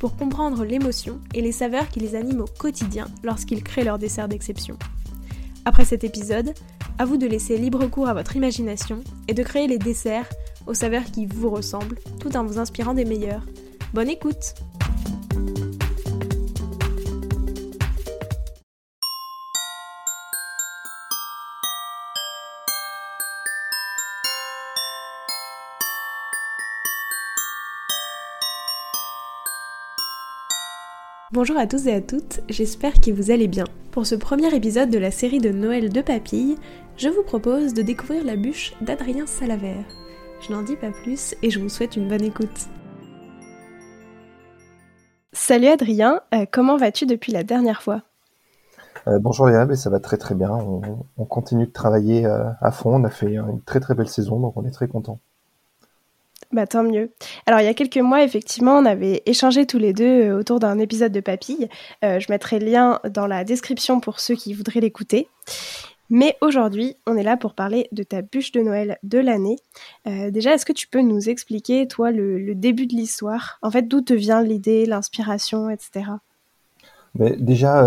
pour comprendre l'émotion et les saveurs qui les animent au quotidien lorsqu'ils créent leur dessert d'exception. Après cet épisode, à vous de laisser libre cours à votre imagination et de créer les desserts aux saveurs qui vous ressemblent tout en vous inspirant des meilleurs. Bonne écoute Bonjour à tous et à toutes, j'espère que vous allez bien. Pour ce premier épisode de la série de Noël de Papille, je vous propose de découvrir la bûche d'Adrien Salavert. Je n'en dis pas plus et je vous souhaite une bonne écoute. Salut Adrien, euh, comment vas-tu depuis la dernière fois? Euh, Bonjour Léa, mais ça va très très bien. On, continue de travailler euh, à fond. On a fait une très très belle saison, donc on est très content. Bah tant mieux. Alors il y a quelques mois, effectivement, on avait échangé tous les deux euh, autour d'un épisode de Papille. Euh, je mettrai le lien dans la description pour ceux qui voudraient l'écouter. Mais aujourd'hui, on est là pour parler de ta bûche de Noël de l'année. Euh, déjà, est-ce que tu peux nous expliquer, toi, le, début de l'histoire? En fait, d'où te vient l'idée, l'inspiration, etc. Mais déjà,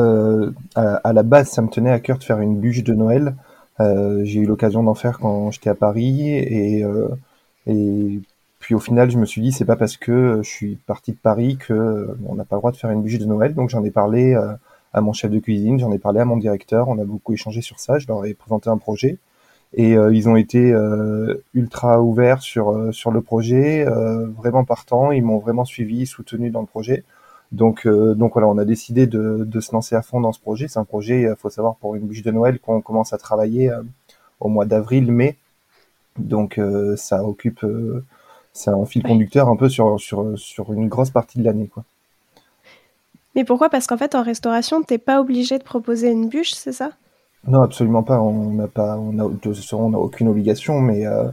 à, la base, ça me tenait à cœur de faire une bûche de Noël. J'ai eu l'occasion d'en faire quand j'étais à Paris et, et puis au final, je me suis dit, c'est pas parce que je suis parti de Paris que euh, on n'a pas le droit de faire une bûche de Noël. Donc j'en ai parlé euh, à mon chef de cuisine, j'en ai parlé à mon directeur. On a beaucoup échangé sur ça. Je leur ai présenté un projet et euh, ils ont été ultra ouverts sur sur le projet, vraiment partant. Ils m'ont vraiment suivi, soutenu dans le projet. Donc donc voilà, on a décidé de, de se lancer à fond dans ce projet. C'est un projet, il faut savoir, pour une bûche de Noël qu'on commence à travailler au mois d'avril-mai. Donc ça occupe c'est un fil conducteur un peu sur, sur, sur une grosse partie de l'année. quoi. Mais pourquoi? Parce qu'en fait, en restauration, tu n'es pas obligé de proposer une bûche, c'est ça? Non, absolument pas. On n'a pas, on a, on aucune obligation, mais euh,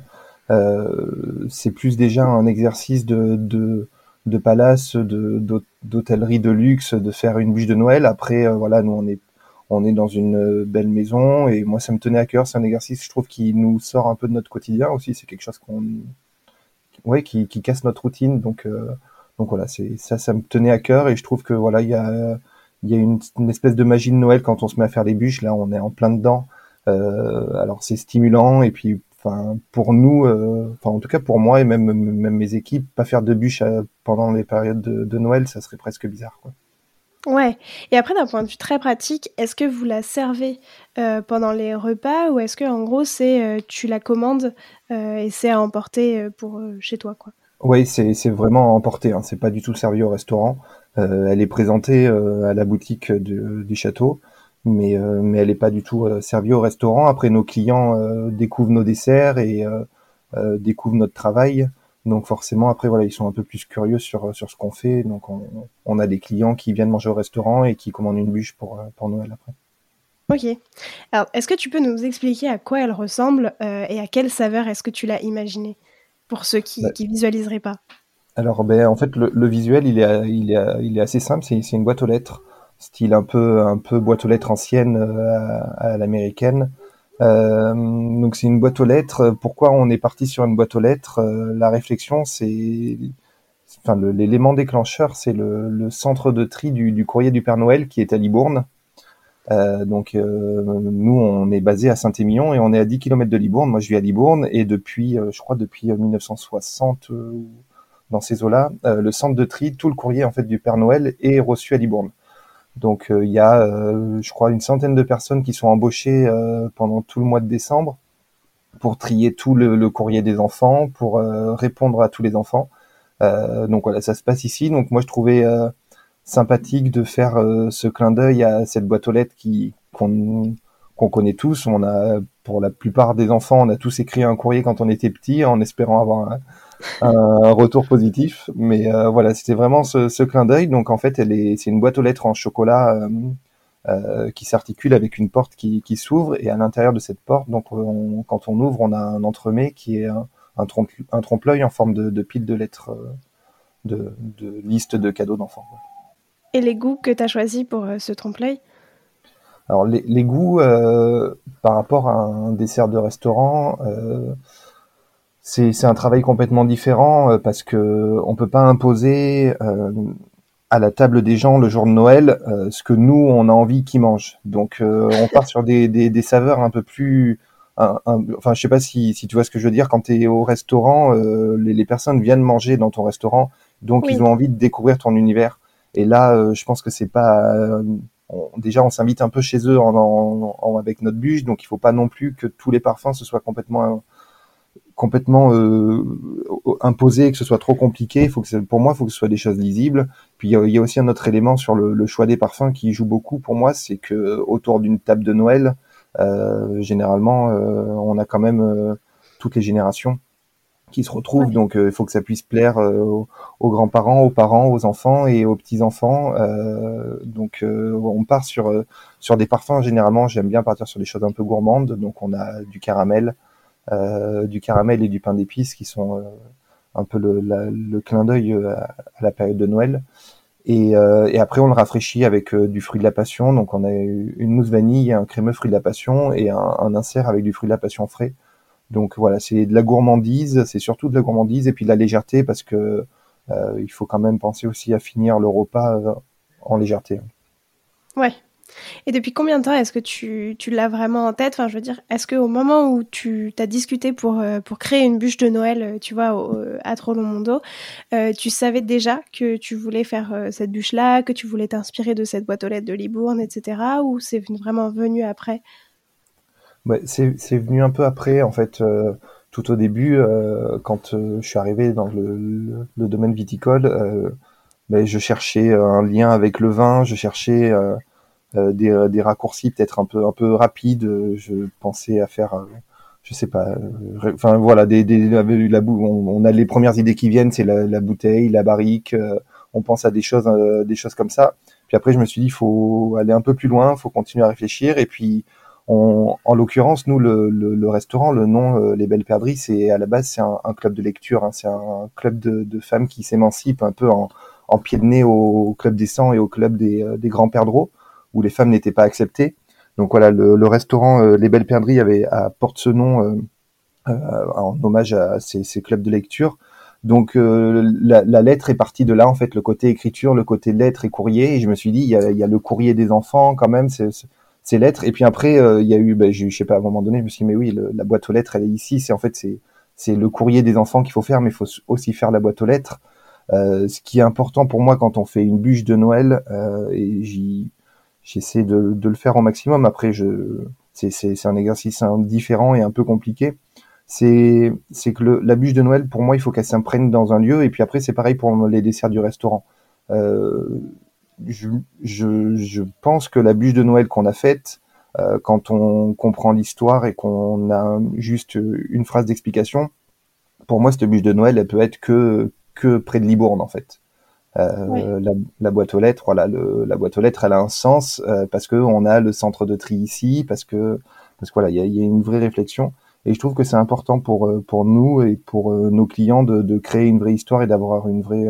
euh, c'est plus déjà un exercice de, de, de palace, de, d'hôtellerie de luxe, de faire une bûche de Noël. Après, euh, voilà, nous on est, on est dans une belle maison et moi ça me tenait à cœur. C'est un exercice, je trouve, qui nous sort un peu de notre quotidien aussi. C'est quelque chose qu'on ouais, qui, qui casse notre routine. Donc, euh, donc voilà, c'est ça, ça me tenait à cœur et je trouve que voilà, il y a, y a une, une, espèce de magie de Noël quand on se met à faire les bûches. Là, on est en plein dedans. Euh, alors c'est stimulant et puis, enfin, pour nous, euh, enfin en tout cas pour moi et même même mes équipes, pas faire de bûches euh, pendant les périodes de, de Noël, ça serait presque bizarre, quoi. Ouais. Et après, d'un point de vue très pratique, est-ce que vous la servez euh, pendant les repas ou est-ce que en gros c'est euh, tu la commandes euh, et c'est à emporter pour chez toi quoi? Oui, c'est vraiment à emporter. Hein. C'est pas du tout servi au restaurant. elle est présentée à la boutique du château, mais mais elle est pas du tout servie au restaurant. Après, nos clients découvrent nos desserts et découvrent notre travail. Donc forcément, après, voilà, ils sont un peu plus curieux sur, sur ce qu'on fait. Donc on, on, a des clients qui viennent manger au restaurant et qui commandent une bûche pour, pour Noël après. Ok. Alors, est-ce que tu peux nous expliquer à quoi elle ressemble euh, et à quelle saveur est-ce que tu l'as imaginée pour ceux qui ne bah. visualiseraient pas? Alors, ben, en fait, le, le, visuel, il est, il est, il est assez simple. C'est, une boîte aux lettres, style un peu, un peu boîte aux lettres ancienne euh, à, à l'américaine. Euh, donc c'est une boîte aux lettres. Pourquoi on est parti sur une boîte aux lettres? Euh, La réflexion, c'est, enfin l'élément déclencheur, c'est le, le, centre de tri du, du, courrier du Père Noël qui est à Libourne. Euh, donc euh, nous, on est basé à Saint-Émilion et on est à 10 km de Libourne. Moi, je vis à Libourne et depuis, euh, je crois, depuis 1960, dans ces eaux-là, le centre de tri, tout le courrier en fait du Père Noël est reçu à Libourne. Donc euh, il y a, euh, je crois, une centaine de personnes qui sont embauchées euh, pendant tout le mois de décembre pour trier tout le, courrier des enfants, pour répondre à tous les enfants. donc voilà, ça se passe ici. Donc moi je trouvais sympathique de faire ce clin d'œil à cette boîte aux lettres qui qu'on qu'on connaît tous. On a, pour la plupart des enfants, on a tous écrit un courrier quand on était petit, en espérant avoir un retour positif. Mais euh, voilà, c'était vraiment ce, ce, clin d'œil. Donc en fait, elle est, c'est une boîte aux lettres en chocolat euh, euh qui s'articule avec une porte qui, qui s'ouvre et à l'intérieur de cette porte, donc quand on ouvre, on a un entremet qui est un, un, trompe, un trompe-l'œil en forme de, de, pile de lettres, de, de liste de cadeaux d'enfants. Et les goûts que tu as choisis pour ce trompe-l'œil? Alors les, les goûts euh, par rapport à un dessert de restaurant, euh, c'est un travail complètement différent euh, parce que on peut pas imposer euh, à la table des gens le jour de Noël euh, ce que nous on a envie qu'ils mangent. Donc on part sur des, des, des, saveurs un peu plus un, enfin je sais pas si, si tu vois ce que je veux dire. Quand tu es au restaurant les, les, personnes viennent manger dans ton restaurant donc ils ont envie de découvrir ton univers. Et là je pense que c'est pas déjà on s'invite un peu chez eux en, avec notre bûche, donc il faut pas non plus que tous les parfums se soient complètement complètement euh, imposés, que ce soit trop compliqué. Il faut que pour moi, il faut que ce soit des choses lisibles. Puis il y, a, aussi un autre élément sur le, choix des parfums qui joue beaucoup pour moi, c'est que autour d'une table de Noël, euh, généralement, euh, on a quand même euh, toutes les générations qui se retrouvent. Donc euh, il faut que ça puisse plaire euh, aux, grands-parents, aux parents, aux enfants et aux petits-enfants. Euh, donc on part sur sur des parfums. Généralement, j'aime bien partir sur des choses un peu gourmandes. Donc on a du caramel, du caramel et du pain d'épices qui sont un peu le, clin d'œil à, la période de Noël. Et, après, on le rafraîchit avec du fruit de la passion. Donc, on a une mousse vanille, un crémeux fruit de la passion et un, un insert avec du fruit de la passion frais. Donc voilà, c'est de la gourmandise, c'est surtout de la gourmandise et puis de la légèreté parce que euh, il faut quand même penser aussi à finir le repas euh, en légèreté. Ouais. Et depuis combien de temps est-ce que tu, tu l'as vraiment en tête? Enfin, je veux dire, est-ce qu'au moment où tu t'as discuté pour, euh, pour créer une bûche de Noël, tu vois, au, à Trollon-Mondo, euh, tu savais déjà que tu voulais faire cette bûche-là, que tu voulais t'inspirer de cette boîte aux lettres de Libourne, etc. Ou c'est vraiment venu après? C'est venu un peu après, en fait, euh, tout au début, euh, quand euh, je suis arrivé dans le, le, domaine viticole, ben, je cherchais un lien avec le vin, je cherchais des, des, raccourcis peut-être un peu un peu rapides. Je pensais à faire, je sais pas, enfin voilà, des, des on, on, a les premières idées qui viennent, c'est la, bouteille, la barrique. on pense à des choses, des choses comme ça. Puis après, je me suis dit, faut aller un peu plus loin, faut continuer à réfléchir. Et puis, en l'occurrence, nous, le, restaurant, le nom euh, Les Belles Perdrix, c'est à la base c'est un, club de lecture, hein. c'est un club de, femmes qui s'émancipent un peu en, pied de nez au, club des sangs et au club des, euh, grands perdreaux, où les femmes n'étaient pas acceptées. Donc voilà, le, restaurant euh, Les Belles Perdrix avait porte ce nom en hommage à ces, clubs de lecture. Donc la, lettre est partie de là en fait, le côté écriture, le côté lettre et courrier. Et je me suis dit, il y a, le courrier des enfants quand même. C'est ces lettres. Et puis après, euh, il y a eu, ben, je sais pas, à un moment donné, je me suis dit, mais oui, la boîte aux lettres, elle est ici. C'est en fait, c'est le courrier des enfants qu'il faut faire, mais il faut aussi faire la boîte aux lettres. Euh, ce qui est important pour moi quand on fait une bûche de Noël, euh, et j'y j'essaie de, de, le faire au maximum. Après, je c'est c'est un exercice différent et un peu compliqué. C'est c'est que le, la bûche de Noël, pour moi, il faut qu'elle s'imprègne dans un lieu. Et puis après, c'est pareil pour les desserts du restaurant. Euh, je, je, je, pense que la bûche de Noël qu'on a faite, euh, quand on comprend l'histoire et qu'on a juste une phrase d'explication, pour moi, cette bûche de Noël, elle peut être que, que près de Libourne, en fait. Euh, la, la, boîte aux lettres, voilà, le, la boîte aux lettres, elle a un sens euh, parce que on a le centre de tri ici, parce que parce que voilà, il y a, y a, une vraie réflexion. Et je trouve que c'est important pour euh, pour nous et pour nos clients de, de créer une vraie histoire et d'avoir une vraie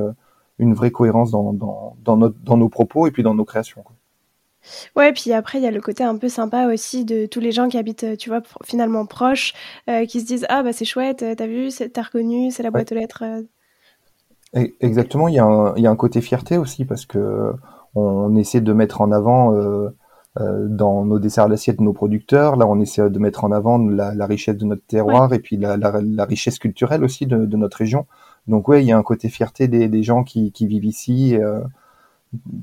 une vraie cohérence dans, dans, dans, notre, dans nos propos et puis dans nos créations. Quoi. Ouais, puis après, il y a le côté un peu sympa aussi de tous les gens qui habitent, tu vois, finalement proches, euh, qui se disent Ah, bah c'est chouette, t'as vu, t'as reconnu, c'est la boîte aux lettres. Exactement, il y, a un, il y a un côté fierté aussi parce que on essaie de mettre en avant euh, euh, dans nos desserts d'assiette nos producteurs. Là, on essaie de mettre en avant la, la richesse de notre terroir et puis la, la, la, richesse culturelle aussi de, de notre région. Donc ouais, il y a un côté fierté des, des gens qui, qui, vivent ici. Euh,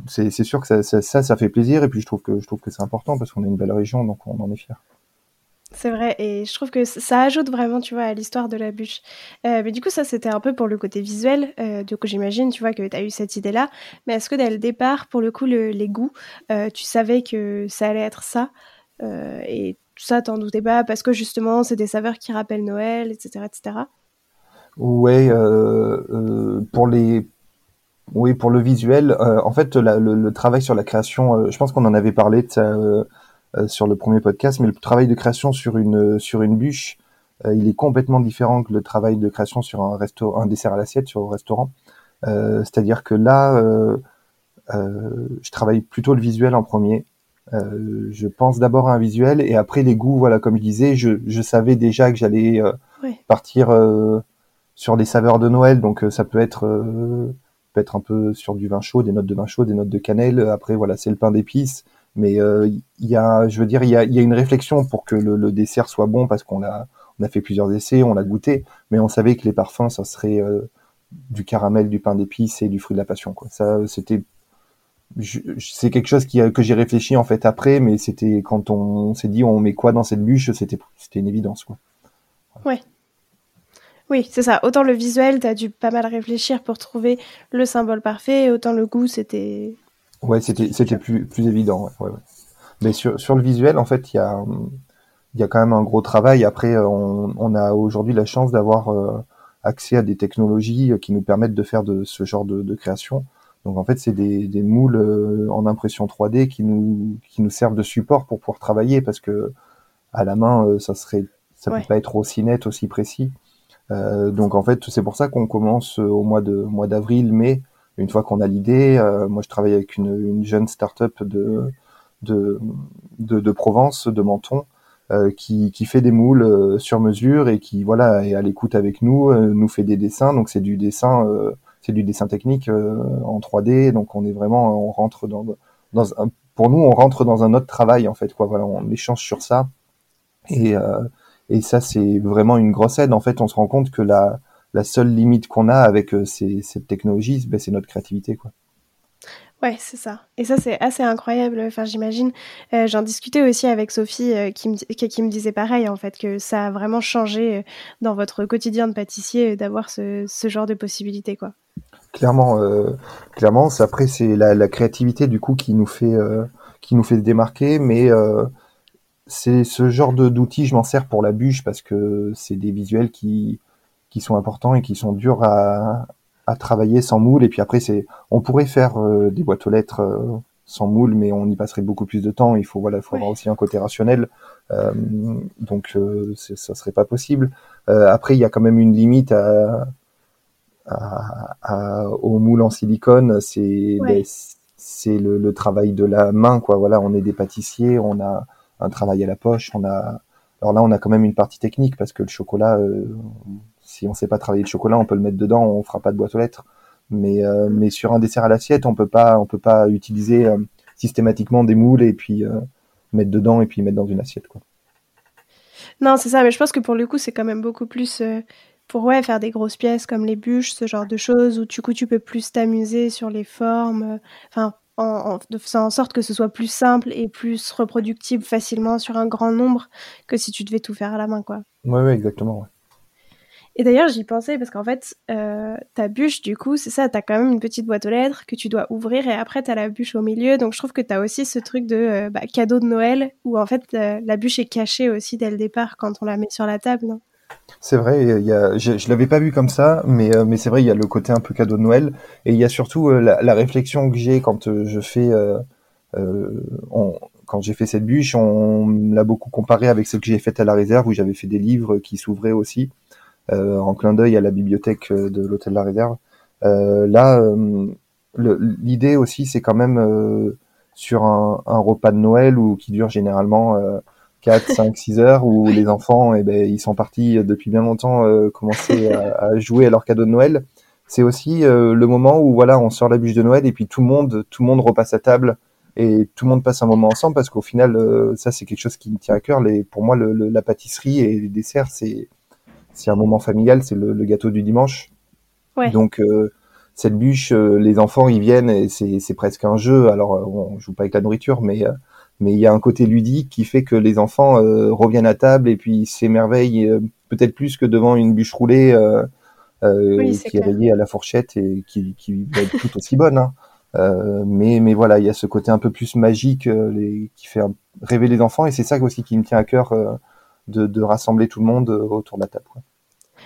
c'est sûr que ça, ça, ça, fait plaisir et puis je trouve que je trouve que c'est important parce qu'on est une belle région, donc on en est fier. C'est vrai, et je trouve que ça ajoute vraiment, tu vois, à l'histoire de la bûche. Euh, mais du coup, ça, c'était un peu pour le côté visuel. Euh, du coup, j'imagine, tu vois, que tu as eu cette idée-là. Mais est-ce que dès le départ, pour le coup, les goûts, euh, tu savais que ça allait être ça Et ça, t'en doutais pas parce que justement, c'est des saveurs qui rappellent Noël, etc., etc. Ouais, pour les oui, pour le visuel, en fait, le, travail sur la création, je pense qu'on en avait parlé sur le premier podcast, mais le travail de création sur une sur une bûche, il est complètement différent que le travail de création sur un resto, un dessert à l'assiette sur un restaurant. C'est-à-dire que là, je travaille plutôt le visuel en premier. Euh, je pense d'abord à un visuel et après les goûts. Voilà, comme je disais, je, je savais déjà que j'allais euh, partir euh, sur des saveurs de Noël. Donc ça peut être peut être un peu sur du vin chaud, des notes de vin chaud, des notes de cannelle. Après voilà, c'est le pain d'épices. Mais il y a, je veux dire, il y a, une réflexion pour que le, dessert soit bon parce qu'on a fait plusieurs essais, on l'a goûté, mais on savait que les parfums, ça serait du caramel, du pain d'épices et du fruit de la passion. Ça, c'était c'est quelque chose que j'ai réfléchi en fait après, mais c'était quand on, s'est dit on met quoi dans cette bûche, c'était une évidence quoi. Oui, c'est ça. Autant le visuel, tu as dû pas mal réfléchir pour trouver le symbole parfait, autant le goût, c'était. Ouais, c'était c'était plus plus évident. Ouais, ouais, Mais sur sur le visuel, en fait, il y a il y a quand même un gros travail. Après, on, on a aujourd'hui la chance d'avoir euh, accès à des technologies qui nous permettent de faire de ce genre de, de création. Donc en fait, c'est des, des, moules euh, en impression 3D qui nous qui nous servent de support pour pouvoir travailler parce que à la main, euh, ça serait ça peut pas être aussi net, aussi précis. Euh, donc en fait, c'est pour ça qu'on commence au mois de mois d'avril, mai. Une fois qu'on a l'idée, moi je travaille avec une, une jeune start-up de, de, de, de Provence, de Menton, qui, qui fait des moules sur mesure et qui voilà est à l'écoute avec nous, nous fait des dessins. Donc c'est du dessin c'est du dessin technique euh, en 3D, donc on est vraiment, on rentre dans, dans un, pour nous, on rentre dans un autre travail en fait, quoi. Voilà, on échange sur ça, et euh, et ça c'est vraiment une grosse aide. En fait, on se rend compte que la la seule limite qu'on a avec euh, ces, cette technologie, ben, c'est notre créativité, quoi. Ouais, c'est ça. Et ça, c'est assez incroyable. Enfin, j'imagine. J'en discutais aussi avec Sophie, qui, me, qui, me disait pareil, en fait, que ça a vraiment changé dans votre quotidien de pâtissier d'avoir ce, ce genre de possibilités, quoi. Clairement, euh, clairement. Après, c'est la, la, créativité du coup qui nous fait euh, qui nous fait démarquer, mais euh, c'est ce genre d'outils. Je m'en sers pour la bûche parce que c'est des visuels qui qui sont importants et qui sont durs à, à travailler sans moule. Et puis après, c'est on pourrait faire euh, des boîtes aux lettres euh, sans moule, mais on y passerait beaucoup plus de temps. Il faut voilà, il faut avoir aussi un côté rationnel. donc, ça serait pas possible. après, il y a quand même une limite à à, au moule en silicone, c'est c'est le, le, travail de la main, quoi. Voilà, on est des pâtissiers, on a un travail à la poche, on a. Alors là, on a quand même une partie technique parce que le chocolat, euh, si on sait pas travailler le chocolat, on peut le mettre dedans, on fera pas de boîte aux lettres. Mais euh, mais sur un dessert à l'assiette, on peut pas on peut pas utiliser euh, systématiquement des moules et puis mettre dedans et puis mettre dans une assiette, quoi. Non, c'est ça, mais je pense que pour le coup, c'est quand même beaucoup plus pour ouais, faire des grosses pièces comme les bûches, ce genre de choses, où du coup tu peux plus t'amuser sur les formes, euh, enfin en, faisant en sorte que ce soit plus simple et plus reproductible facilement sur un grand nombre que si tu devais tout faire à la main, quoi. Ouais, ouais, exactement. Ouais. Et d'ailleurs, j'y pensais parce qu'en fait, euh, ta bûche, du coup, c'est ça, t'as quand même une petite boîte aux lettres que tu dois ouvrir et après t'as la bûche au milieu. Donc je trouve que t'as aussi ce truc de euh, bah, cadeau de Noël où en fait la bûche est cachée aussi dès le départ quand on la met sur la table, non? C'est vrai, je, je l'avais pas vu comme ça, mais, euh, c'est vrai, il y a le côté un peu cadeau de Noël, et il y a surtout euh, la, réflexion que j'ai quand euh, on, j'ai fait cette bûche, on l'a beaucoup comparé avec celle que j'ai faite à la réserve, où j'avais fait des livres qui s'ouvraient aussi, en clin d'œil à la bibliothèque de l'hôtel de la réserve. là, l'idée aussi, c'est quand même sur un, un, repas de Noël ou qui dure généralement 4, 5, 6 heures où les enfants, eh ben, ils sont partis depuis bien longtemps euh, commencer à, à, jouer à leur cadeau de Noël. C'est aussi euh, le moment où voilà, on sort la bûche de Noël et puis tout le monde, tout le monde repasse à table et tout le monde passe un moment ensemble parce qu'au final, euh, ça c'est quelque chose qui me tient à cœur. Les, pour moi, le, la pâtisserie et les desserts, c'est c'est un moment familial, c'est le, le, gâteau du dimanche. Ouais. Donc euh, cette bûche, les enfants ils viennent et c'est presque un jeu. Alors on joue pas avec la nourriture, mais mais il y a un côté ludique qui fait que les enfants euh, reviennent à table et puis s'émerveillent euh, peut-être plus que devant une bûche roulée euh, euh qui est rayée à la fourchette et qui, qui va être tout aussi bonne. Hein. mais, mais voilà, il y a ce côté un peu plus magique les, qui fait rêver les enfants et c'est ça aussi qui me tient à cœur de, de, rassembler tout le monde autour de la table. Quoi.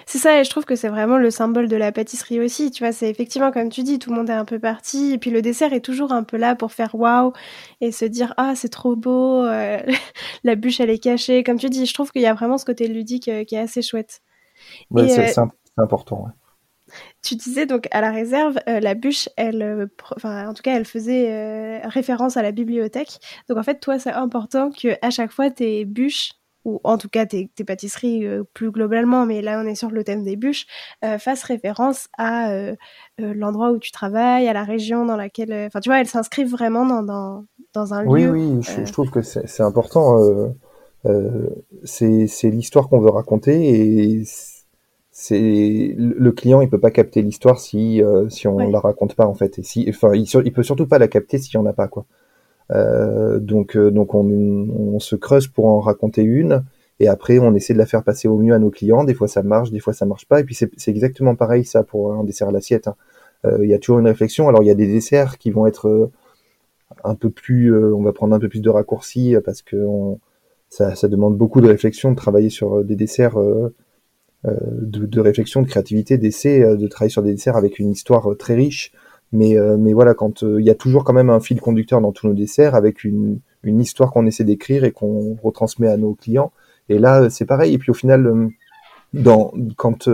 C'est ça, et je trouve que c'est vraiment le symbole de la pâtisserie aussi. Tu vois, c'est effectivement, comme tu dis, tout le monde est un peu parti. Et puis le dessert est toujours un peu là pour faire waouh et se dire Ah, c'est trop beau, euh, la bûche, elle est cachée. Comme tu dis, je trouve qu'il y a vraiment ce côté ludique euh, qui est assez chouette. Ouais, c'est important. Tu disais donc à la réserve, la bûche, elle, enfin, en tout cas, elle faisait référence à la bibliothèque. Donc en fait, toi, c'est important que à chaque fois tes bûches ou en tout cas tes, pâtisseries euh, plus globalement, mais là on est sur le thème des bûches, euh, fassent référence à euh, l'endroit où tu travailles, à la région dans laquelle... Enfin tu vois, elles s'inscrivent vraiment dans, dans, dans, un lieu. Oui, oui, je, trouve que c'est important. c'est l'histoire qu'on veut raconter et c'est le client il peut pas capter l'histoire si si on la raconte pas en fait et si enfin il, il peut surtout pas la capter si on n'a pas quoi euh, donc, euh, donc on, se creuse pour en raconter une, et après on essaie de la faire passer au mieux à nos clients. Des fois ça marche, des fois ça marche pas. Et puis c'est exactement pareil ça pour un dessert à l'assiette. Hein. Euh, il y a toujours une réflexion. Alors il y a des desserts qui vont être un peu plus, on va prendre un peu plus de raccourcis parce que ça, ça, demande beaucoup de réflexion de travailler sur des desserts. de, de, réflexion, de créativité, d'essai, de travailler sur des desserts avec une histoire très riche, mais, euh, mais voilà, quand euh, il y a toujours quand même un fil conducteur dans tous nos desserts avec une, une histoire qu'on essaie d'écrire et qu'on retransmet à nos clients. Et là, c'est pareil. Et puis au final, euh, dans, quand,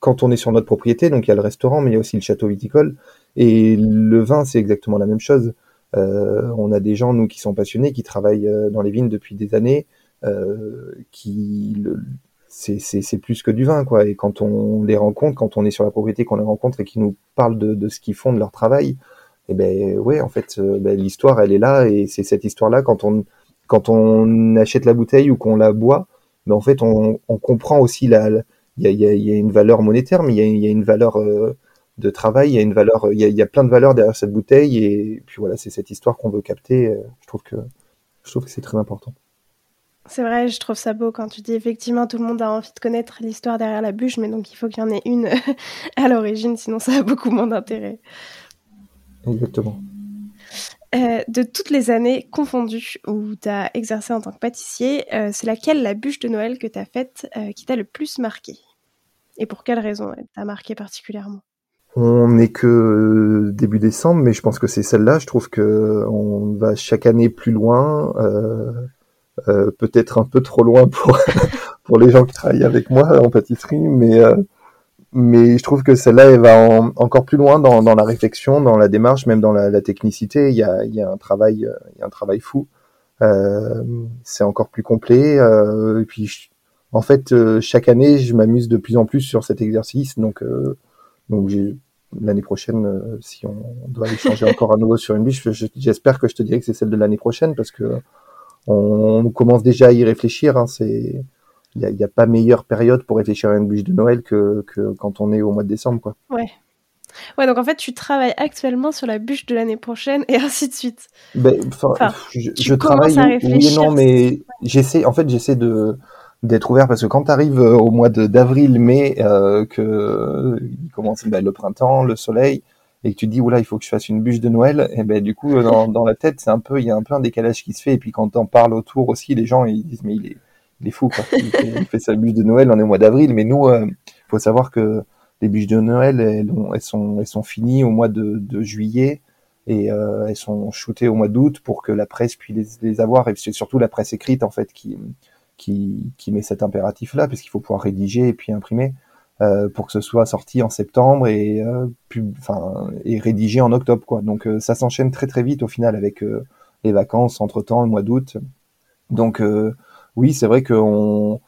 quand on est sur notre propriété, donc il y a le restaurant, mais il y a aussi le château viticole. Et le vin, c'est exactement la même chose. Euh, on a des gens, nous, qui sont passionnés, qui travaillent dans les vignes depuis des années, euh, qui le, c'est plus que du vin, quoi. Et quand on les rencontre, quand on est sur la propriété, qu'on les rencontre et qu'ils nous parlent de, ce qu'ils font, de leur travail, eh ben ouais, en fait, euh, ben, l'histoire, elle est là, et c'est cette histoire-là quand on quand on achète la bouteille ou qu'on la boit, ben, en fait, on, comprend aussi la, il y a, une valeur monétaire, mais il y a, une valeur euh, de travail, il y a une valeur, il y a, y a, plein de valeurs derrière cette bouteille, et puis voilà, c'est cette histoire qu'on veut capter. Euh, je trouve que je trouve que c'est très important. C'est vrai, je trouve ça beau quand tu dis effectivement tout le monde a envie de connaître l'histoire derrière la bûche, mais donc il faut qu'il y en ait une à l'origine, sinon ça a beaucoup moins d'intérêt. Exactement. Euh, de toutes les années confondues où tu as exercé en tant que pâtissier, euh, c'est laquelle la bûche de Noël que tu as faite euh, qui t'a le plus marqué? Et pour quelle raison elle t'a marqué particulièrement? On n'est que début décembre, mais je pense que c'est celle-là. Je trouve que on va chaque année plus loin. Euh, peut-être un peu trop loin pour pour les gens qui travaillent avec moi en pâtisserie, mais euh, mais je trouve que celle-là elle va encore plus loin dans, dans la réflexion, dans la démarche, même dans la, technicité. Il y a il y a un travail il y a un travail fou. Euh, c'est encore plus complet. et puis en fait chaque année je m'amuse de plus en plus sur cet exercice, donc donc l'année prochaine, si on doit échanger encore à nouveau sur une bûche, j'espère que je te dirai que c'est celle de l'année prochaine parce que on, commence déjà à y réfléchir. Hein, c'est il n'y a, a, pas meilleure période pour réfléchir à une bûche de Noël que, que, quand on est au mois de décembre, quoi. Ouais. Ouais, donc en fait, tu travailles actuellement sur la bûche de l'année prochaine et ainsi de suite. Ben, enfin, je, je travaille, oui et non, mais j'essaie, en fait, j'essaie de d'être ouvert parce que quand tu arrives euh, au mois d'avril, mai, euh, que il commence ben, le printemps, le soleil, et que tu te dis oula il faut que je fasse une bûche de Noël et ben du coup dans, dans la tête c'est un peu il y a un peu un décalage qui se fait. Et puis quand t'en parles autour aussi les gens ils disent mais il est il est fou quoi. Il, fait, sa bûche de Noël on est au mois d'avril. Mais nous il euh, faut savoir que les bûches de Noël elles, elles, sont elles sont finies au mois de, de juillet. Et euh, elles sont shootées au mois d'août pour que la presse puisse les, les avoir. Et c'est surtout la presse écrite en fait qui qui, qui met cet impératif là parce qu'il faut pouvoir rédiger et puis imprimer pour que ce soit sorti en septembre et euh, enfin et rédigé en octobre quoi. Donc euh, ça s'enchaîne très très vite au final avec les vacances entre temps le mois d'août. Donc oui c'est vrai que on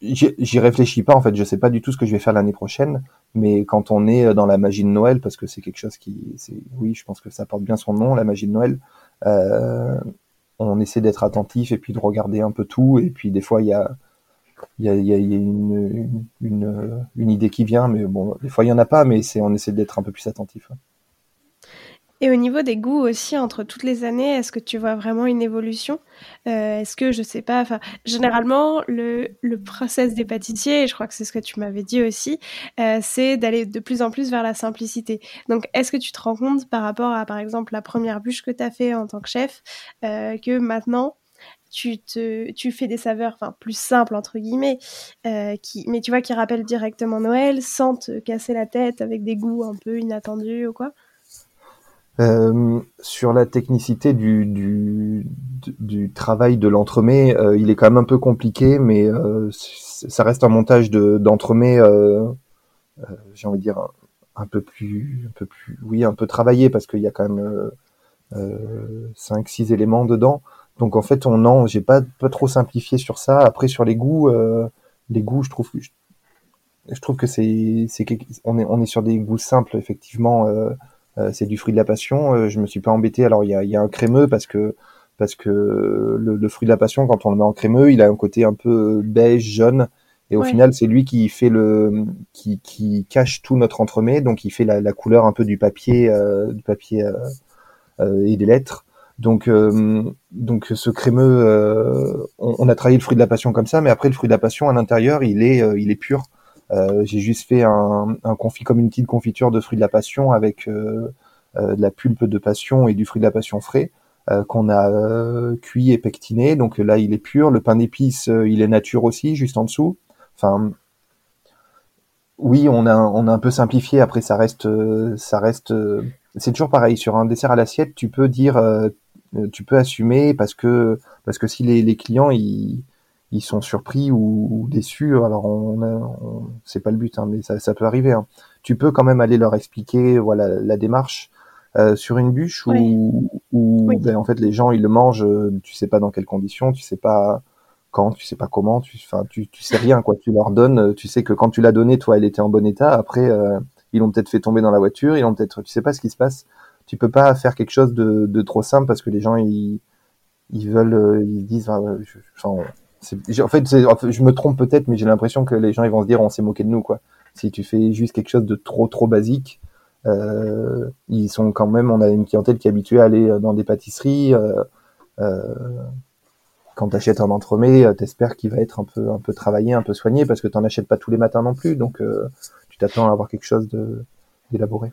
j'y réfléchis pas en fait je sais pas du tout ce que je vais faire l'année prochaine mais quand on est dans la magie de Noël parce que c'est quelque chose qui c'est oui je pense que ça porte bien son nom la magie de Noël euh, on essaie d'être attentif et puis de regarder un peu tout et puis des fois il y a il y a, une, idée qui vient, mais bon, des fois il y en a pas, mais on essaie d'être un peu plus attentif. Et au niveau des goûts aussi, entre toutes les années, est-ce que tu vois vraiment une évolution? Euh, Est-ce que, je sais pas, enfin, généralement, le, le process des pâtissiers, et je crois que c'est ce que tu m'avais dit aussi, euh, c'est d'aller de plus en plus vers la simplicité. Donc, est-ce que tu te rends compte par rapport à, par exemple, la première bûche que tu as fait en tant que chef, euh, que maintenant, tu te, tu fais des saveurs, enfin plus simples entre guillemets, euh, qui, mais tu vois qui rappellent directement Noël, sans te casser la tête avec des goûts un peu inattendus ou quoi? Euh, sur la technicité du, du, travail de l'entremet, euh, il est quand même un peu compliqué, mais ça reste un montage d'entremet, j'ai envie de dire un, peu plus, un peu plus, oui, un peu travaillé parce qu'il y a quand même cinq, six éléments dedans. Donc en fait, on non, j'ai pas pas trop simplifié sur ça. Après sur les goûts, les goûts, je trouve, je, je trouve que c'est, c'est, on est, on est sur des goûts simples effectivement. Euh, c'est du fruit de la passion. Euh, je me suis pas embêté. Alors il y a, y a, un crémeux parce que parce que le, fruit de la passion, quand on le met en crémeux, il a un côté un peu beige, jaune. Et au final, c'est lui qui fait le, qui, qui cache tout notre entremets, donc il fait la, la couleur un peu du papier, euh, du papier euh, et des lettres. Donc, donc ce crémeux, on, on, a travaillé le fruit de la passion comme ça, mais après le fruit de la passion à l'intérieur, il est, il est pur. Euh, j'ai juste fait un, confit comme une petite confiture de fruits de la passion avec euh, euh, de la pulpe de passion et du fruit de la passion frais qu'on a cuit et pectiné. Donc là, il est pur. Le pain d'épices, il est nature aussi, juste en dessous. Enfin, oui, on a, on a un peu simplifié. Après, ça reste, ça reste. C'est toujours pareil. Sur un dessert à l'assiette, tu peux dire, tu peux assumer parce que parce que si les, les clients ils ils sont surpris ou, déçus. Alors, on, on c'est pas le but, hein, mais ça, ça peut arriver. Hein. Tu peux quand même aller leur expliquer, voilà, la démarche euh, sur une bûche où, où ben, en fait les gens ils le mangent. Euh, tu sais pas dans quelles conditions, tu sais pas quand, tu sais pas comment, tu, enfin, tu, tu sais rien quoi. Tu leur donnes, tu sais que quand tu l'as donné, toi, elle était en bon état. Après, euh, ils l'ont peut-être fait tomber dans la voiture, ils l'ont peut-être, tu sais pas ce qui se passe. Tu peux pas faire quelque chose de, de trop simple parce que les gens ils, ils veulent, euh, ils disent, enfin, en fait, je me trompe peut-être, mais j'ai l'impression que les gens ils vont se dire on s'est moqué de nous quoi. Si tu fais juste quelque chose de trop trop basique, euh, ils sont quand même, on a une clientèle qui est habituée à aller dans des pâtisseries. Euh, euh, quand tu achètes un entremet, euh, t'espères qu'il va être un peu un peu travaillé, un peu soigné, parce que t'en achètes pas tous les matins non plus, donc euh, tu t'attends à avoir quelque chose de d'élaboré.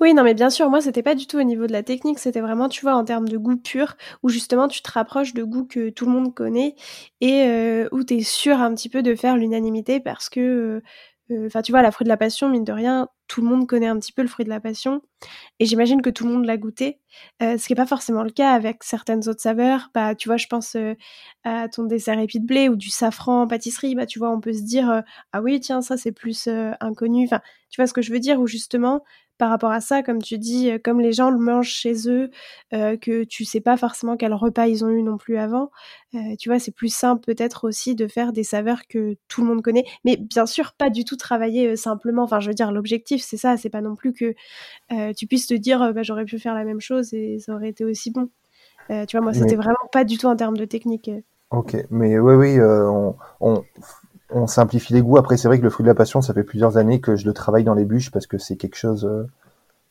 Oui, non, mais bien sûr, moi, c'était pas du tout au niveau de la technique, c'était vraiment, tu vois, en termes de goût pur, où justement tu te rapproches de goûts que tout le monde connaît et euh, où tu es sûr un petit peu de faire l'unanimité parce que, euh, euh, enfin, tu vois, la fruit de la passion, mine de rien, tout le monde connaît un petit peu le fruit de la passion et j'imagine que tout le monde l'a goûté, ce qui est pas forcément le cas avec certaines autres saveurs. Bah, tu vois, je pense à ton dessert épi de blé ou du safran en pâtisserie, bah, tu vois, on peut se dire, ah oui, tiens, ça c'est plus inconnu. Enfin, tu vois ce que je veux dire, ou justement, par rapport à ça, comme tu dis, euh, comme les gens le mangent chez eux, euh, que tu sais pas forcément quel repas ils ont eu non plus avant, euh, tu vois, c'est plus simple peut-être aussi de faire des saveurs que tout le monde connaît, mais bien sûr pas du tout travailler simplement. Enfin, je veux dire, l'objectif c'est ça, c'est pas non plus que tu puisses te dire, bah, j'aurais pu faire la même chose et ça aurait été aussi bon. tu vois, moi, c'était vraiment pas du tout en termes de technique. Ok, mais oui, oui, on, on simplifie les goûts. Après, c'est vrai que le fruit de la passion, ça fait plusieurs années que je le travaille dans les bûches parce que c'est quelque chose. Euh,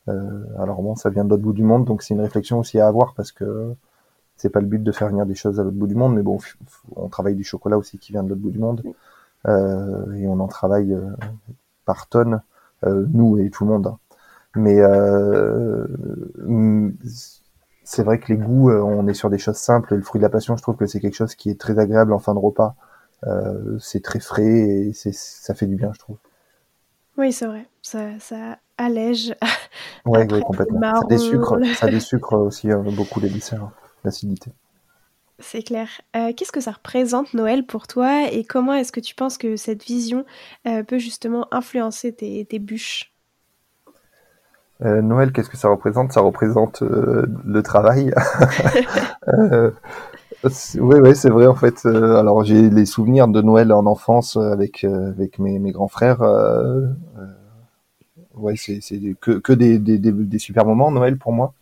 euh, alors bon, ça vient de l'autre bout du monde, donc c'est une réflexion aussi à avoir parce que c'est pas le but de faire venir des choses à l'autre bout du monde, mais bon, on travaille du chocolat aussi qui vient de l'autre bout du monde euh, et on en travaille par tonnes, nous et tout le monde. Hein. Mais c'est vrai que les goûts, on est sur des choses simples. Le fruit de la passion, je trouve que c'est quelque chose qui est très agréable en fin de repas. Euh, c'est très frais et ça fait du bien, je trouve. Oui, c'est vrai. Ça, ça allège. Oui, complètement. Ça ça désucre aussi euh, beaucoup les desserts, l'acidité. C'est clair. Euh, qu'est-ce que ça représente Noël pour toi et comment est-ce que tu penses que cette vision peut justement influencer tes, tes bûches? Noël, qu'est-ce que ça représente? Ça représente le travail. Oui, oui, c'est vrai en fait. Euh, alors j'ai les souvenirs de Noël en enfance euh, avec euh, avec mes, mes grands frères. Euh, ouais, c'est que que des, des, des, super moments Noël pour moi.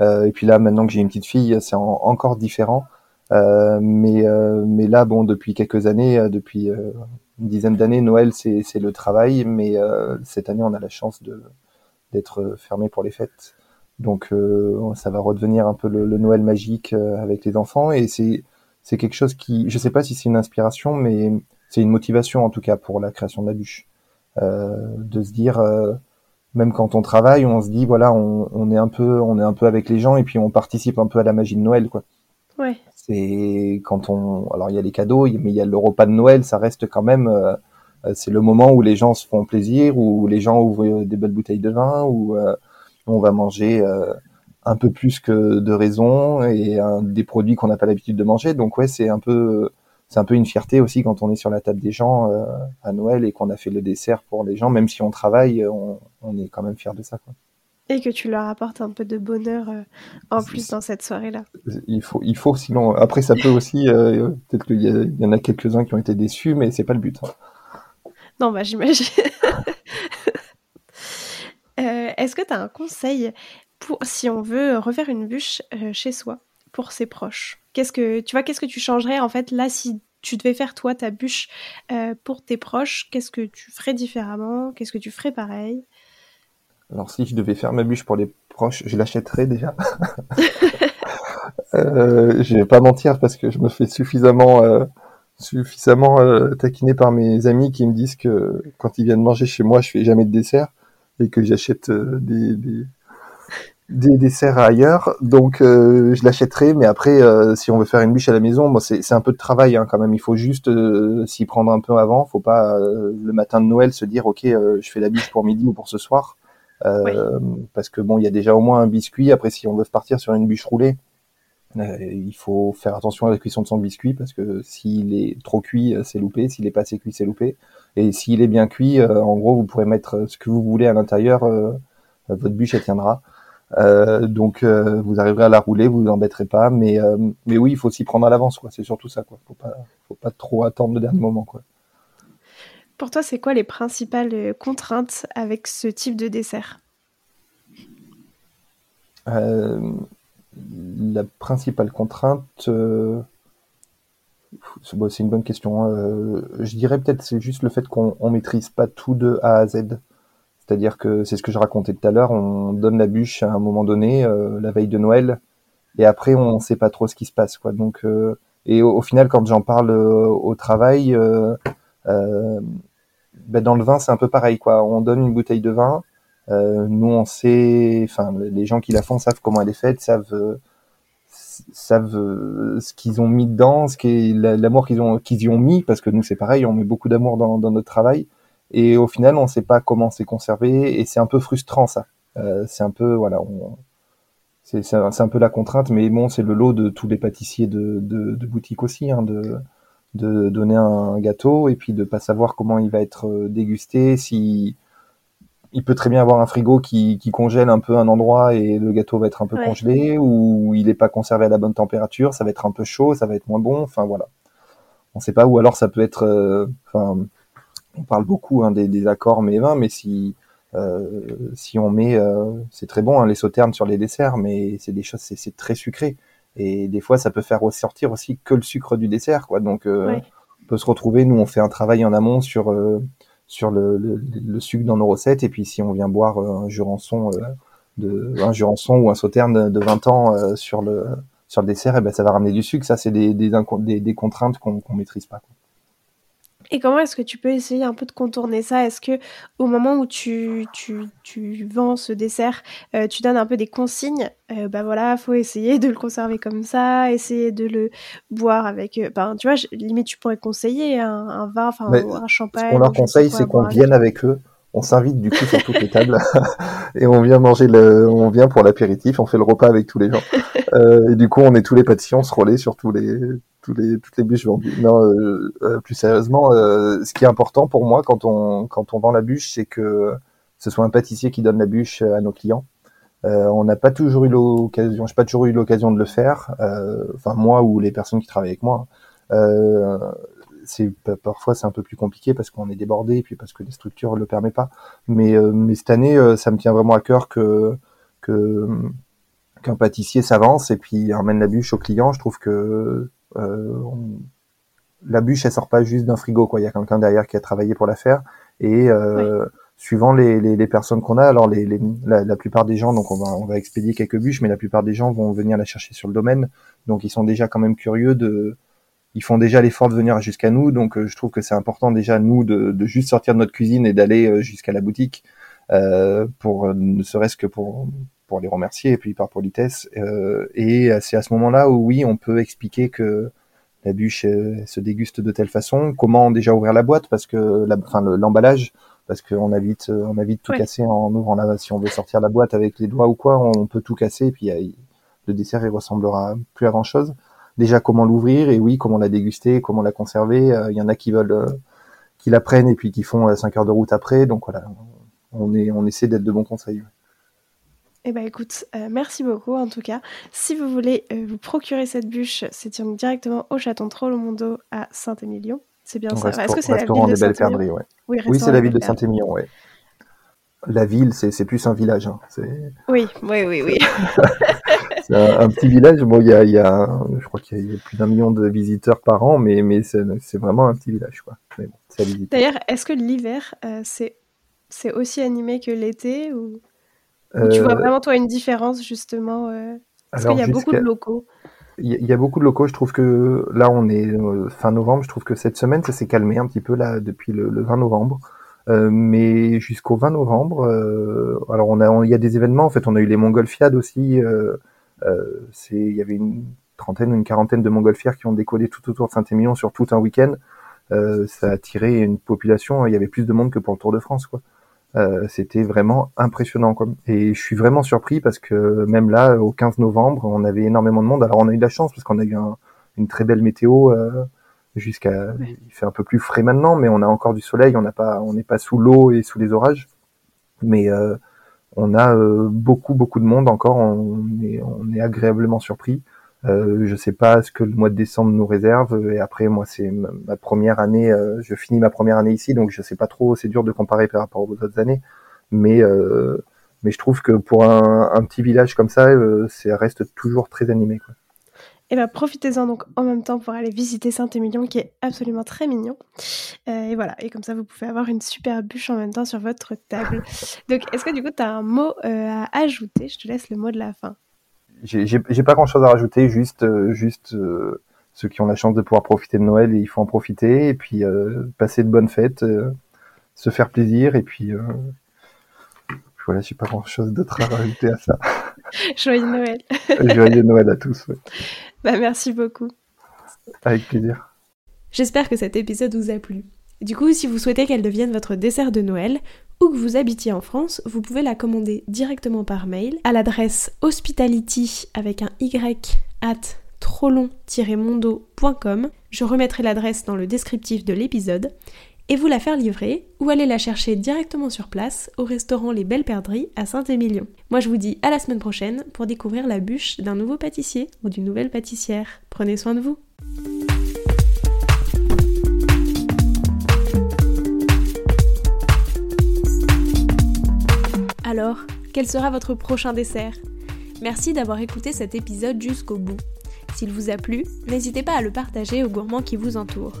et puis là, maintenant que j'ai une petite fille, c'est encore différent. mais mais là, bon, depuis quelques années, depuis une dizaine d'années, Noël c'est c'est le travail. Mais cette année, on a la chance de d'être fermé pour les fêtes. Donc euh, ça va redevenir un peu le, Noël magique euh, avec les enfants et c'est c'est quelque chose qui, je sais pas si c'est une inspiration, mais c'est une motivation en tout cas pour la création de la bûche, euh, de se dire même quand on travaille, on se dit voilà, on, on, est un peu, on est un peu avec les gens et puis on participe un peu à la magie de Noël, quoi. Ouais. c'est quand on, alors il y a les cadeaux, mais il y a le repas de Noël, ça reste quand même, euh, c'est le moment où les gens se font plaisir, où les gens ouvrent des belles bouteilles de vin, où on va manger un peu plus que de raison et des produits qu'on n'a pas l'habitude de manger. Donc ouais, c'est un peu c'est un peu une fierté aussi quand on est sur la table des gens euh, à Noël et qu'on a fait le dessert pour les gens, même si on travaille, on, est quand même fier de ça. Quoi. Et que tu leur apportes un peu de bonheur euh, en plus dans cette soirée-là. Il faut, il faut, sinon après ça peut aussi, euh, peut-être qu'il y, en a quelques-uns qui ont été déçus, mais c'est pas le but. Hein. Non, bah j'imagine. Est-ce que tu as un conseil pour si on veut refaire une bûche chez soi pour ses proches? Qu'est-ce que tu vois Qu'est-ce que tu changerais en fait là si tu devais faire toi ta bûche euh, pour tes proches Qu'est-ce que tu ferais différemment? Qu'est-ce que tu ferais pareil? Alors si je devais faire ma bûche pour les proches, je l'achèterais déjà. euh, je vais pas mentir parce que je me fais suffisamment euh, suffisamment euh, taquiner par mes amis qui me disent que quand ils viennent manger chez moi, je fais jamais de dessert et que j'achète des, des des desserts ailleurs, donc euh, je l'achèterai. Mais après, euh, si on veut faire une bûche à la maison, bon, c'est un peu de travail hein, quand même. Il faut juste euh, s'y prendre un peu avant. Faut pas le matin de Noël se dire ok, je fais la bûche pour midi ou pour ce soir, parce que bon, il y a déjà au moins un biscuit. Après, si on veut partir sur une bûche roulée, il faut faire attention à la cuisson de son biscuit parce que s'il est trop cuit, c'est loupé. S'il est pas assez cuit, c'est loupé. Et s'il est bien cuit, en gros, vous pourrez mettre ce que vous voulez à l'intérieur. votre bûche elle tiendra. Euh, donc euh, vous arriverez à la rouler, vous vous embêterez pas, mais euh, mais oui, il faut s'y prendre à l'avance, quoi. C'est surtout ça, quoi. Faut pas faut pas trop attendre le dernier moment, quoi. Pour toi, c'est quoi les principales contraintes avec ce type de dessert? La principale contrainte, c'est une bonne question. Hein. je dirais peut-être c'est juste le fait qu'on on maîtrise pas tout de A à Z. C'est-à-dire que c'est ce que je racontais tout à l'heure, on donne la bûche à un moment donné, euh, la veille de Noël, et après on ne sait pas trop ce qui se passe. Quoi. Donc, euh, et au, final, quand j'en parle euh, au travail, ben dans le vin c'est un peu pareil. Quoi. On donne une bouteille de vin, nous on sait, enfin les gens qui la font savent comment elle est faite, savent savent ce qu'ils ont mis dedans, ce l'amour qu'ils ont qu'ils y ont mis, parce que nous c'est pareil, on met beaucoup d'amour dans, notre travail. Et au final, on ne sait pas comment c'est conservé et c'est un peu frustrant ça. Euh, c'est un peu voilà, c'est un, un, peu la contrainte, mais bon, c'est le lot de tous les pâtissiers de, de, boutique aussi, hein, de, de donner un gâteau et puis de pas savoir comment il va être euh, dégusté. Si il peut très bien avoir un frigo qui, qui congèle un peu un endroit et le gâteau va être un peu congelé, ou il n'est pas conservé à la bonne température, ça va être un peu chaud, ça va être moins bon. Enfin voilà, on sait pas. Ou alors ça peut être, euh, enfin on parle beaucoup hein, des, accords mais vins, mais si euh, si on met, euh, c'est très bon hein, les sauternes sur les desserts, mais c'est des choses, c'est très sucré et des fois ça peut faire ressortir aussi que le sucre du dessert, quoi. Donc euh, on peut se retrouver, nous on fait un travail en amont sur sur le, sucre dans nos recettes et puis si on vient boire un jurançon de un jurançon ou un sauterne de 20 ans sur le sur le dessert, et eh ben ça va ramener du sucre. Ça c'est des, des, des, contraintes qu'on qu'on maîtrise pas. Et comment est-ce que tu peux essayer un peu de contourner ça? Est-ce que au moment où tu, tu, tu vends ce dessert, euh, tu donnes un peu des consignes? Euh, Bah voilà, faut essayer de le conserver comme ça, essayer de le boire avec. Euh, ben, tu vois, limite tu pourrais conseiller un, vin, enfin un champagne. Ce qu'on leur conseille, c'est qu'on vienne avec eux. On s'invite du coup sur toutes les tables et on vient manger le, on vient pour l'apéritif, on fait le repas avec tous les gens. Euh, et du coup, on est tous les pâtissiers, on se relaie sur tous les les, toutes les bûches vendues. Non, euh, euh, plus sérieusement, euh, ce qui est important pour moi quand on, quand on vend la bûche, c'est que ce soit un pâtissier qui donne la bûche à nos clients. on n'a pas toujours eu l'occasion, j'ai pas toujours eu l'occasion de le faire. Enfin moi ou les personnes qui travaillent avec moi. C'est parfois c'est un peu plus compliqué parce qu'on est débordé et puis parce que les structures le permettent pas. Mais mais cette année, ça me tient vraiment à cœur que que qu'un pâtissier s'avance et puis emmène la bûche au client. Je trouve que euh, la bûche, elle sort pas juste d'un frigo, quoi. Il y a quelqu'un derrière qui a travaillé pour la faire. Et euh, suivant les, les, les personnes qu'on a, alors les, les la, la, plupart des gens, donc on va, on va expédier quelques bûches, mais la plupart des gens vont venir la chercher sur le domaine. Donc ils sont déjà quand même curieux de, ils font déjà l'effort de venir jusqu'à nous. Donc euh, je trouve que c'est important déjà nous de, de, juste sortir de notre cuisine et d'aller jusqu'à la boutique euh, pour ne serait-ce que pour pour les remercier et puis par politesse. et c'est à ce moment-là où oui, on peut expliquer que la bûche se déguste de telle façon. Comment déjà ouvrir la boîte? Parce que la, enfin l'emballage parce qu'on a vite on a vite tout cassé en ouvrant la si on veut sortir la boîte avec les doigts ou quoi, on peut tout casser et puis le dessert il ressemblera plus à grand chose. Déjà comment l'ouvrir et oui comment la déguster, comment la conserver. Il y en a qui veulent qui la prennent et puis qui font 5 heures de route après. Donc voilà, on, est, on essaie d'être de bons conseils. Eh ben écoute, euh, merci beaucoup en tout cas. Si vous voulez euh, vous procurer cette bûche, c'est directement au Château Trollomondo à Saint-Émilion. C'est bien ça. Est-ce que c'est la ville de Saint-Émilion ouais. Oui, oui c'est la ville de Saint-Émilion, ouais. La ville, c'est plus un village. Hein. Oui, oui, oui, oui. c'est un, petit village. Bon, il y a, y a, je crois qu'il y a plus d'un million de visiteurs par an, mais, mais c'est vraiment un petit village, quoi. D'ailleurs, est-ce que l'hiver, euh, c'est aussi animé que l'été ou... tu vois euh, vraiment toi une différence justement euh, Parce qu'il y a beaucoup de locaux. Il y, a beaucoup de locaux. Je trouve que là, on est fin novembre. Je trouve que cette semaine, ça s'est calmé un petit peu là depuis le, 20 novembre. mais jusqu'au 20 novembre, alors on a, il y a des événements. En fait, on a eu les Montgolfiades aussi. Il y avait une trentaine, une quarantaine de Montgolfières qui ont décollé tout autour de Saint-Émilion sur tout un week-end. Euh, ça a attiré une population. Il y avait plus de monde que pour le Tour de France, quoi. Euh, c'était vraiment impressionnant, quoi. Et je suis vraiment surpris parce que même là, au 15 novembre, on avait énormément de monde. Alors on a eu de la chance parce qu'on a eu une très belle météo euh, jusqu'à. Il fait un peu plus frais maintenant, mais on a encore du soleil. On n'a pas, on n'est pas sous l'eau et sous les orages, mais on a beaucoup beaucoup de monde encore. On est, on est agréablement surpris. Euh, je sais pas ce que le mois de décembre nous réserve. Et après, moi, c'est ma première année. Euh, je finis ma première année ici, donc je sais pas trop. C'est dur de comparer par rapport aux autres années, mais euh, mais je trouve que pour un, petit village comme ça, euh, ça reste toujours très animé. Et eh ben profitez-en donc en même temps pour aller visiter Saint-Émilion qui est absolument très mignon. Euh, et voilà, et comme ça vous pouvez avoir une super bûche en même temps sur votre table. Donc est-ce que du coup tu as un mot euh, à ajouter? Je te laisse le mot de la fin. J'ai pas grand chose à rajouter, juste, euh, ceux qui ont la chance de pouvoir profiter de Noël, il faut en profiter. Et puis passer de bonnes fêtes, se faire plaisir. Et puis voilà, j'ai pas grand chose d'autre à rajouter à ça. Joyeux Noël. Joyeux Noël à tous. Bah, merci beaucoup. Avec plaisir. J'espère que cet épisode vous a plu. Du coup, si vous souhaitez qu'elle devienne votre dessert de Noël, ou que vous habitiez en France, vous pouvez la commander directement par mail à l'adresse hospitality avec un y at trolon-mondo.com. Je remettrai l'adresse dans le descriptif de l'épisode et vous la faire livrer ou aller la chercher directement sur place au restaurant Les Belles Perdrix à Saint-Émilion. Moi je vous dis à la semaine prochaine pour découvrir la bûche d'un nouveau pâtissier ou d'une nouvelle pâtissière. Prenez soin de vous. Alors, quel sera votre prochain dessert? Merci d'avoir écouté cet épisode jusqu'au bout. S'il vous a plu, n'hésitez pas à le partager aux gourmands qui vous entourent.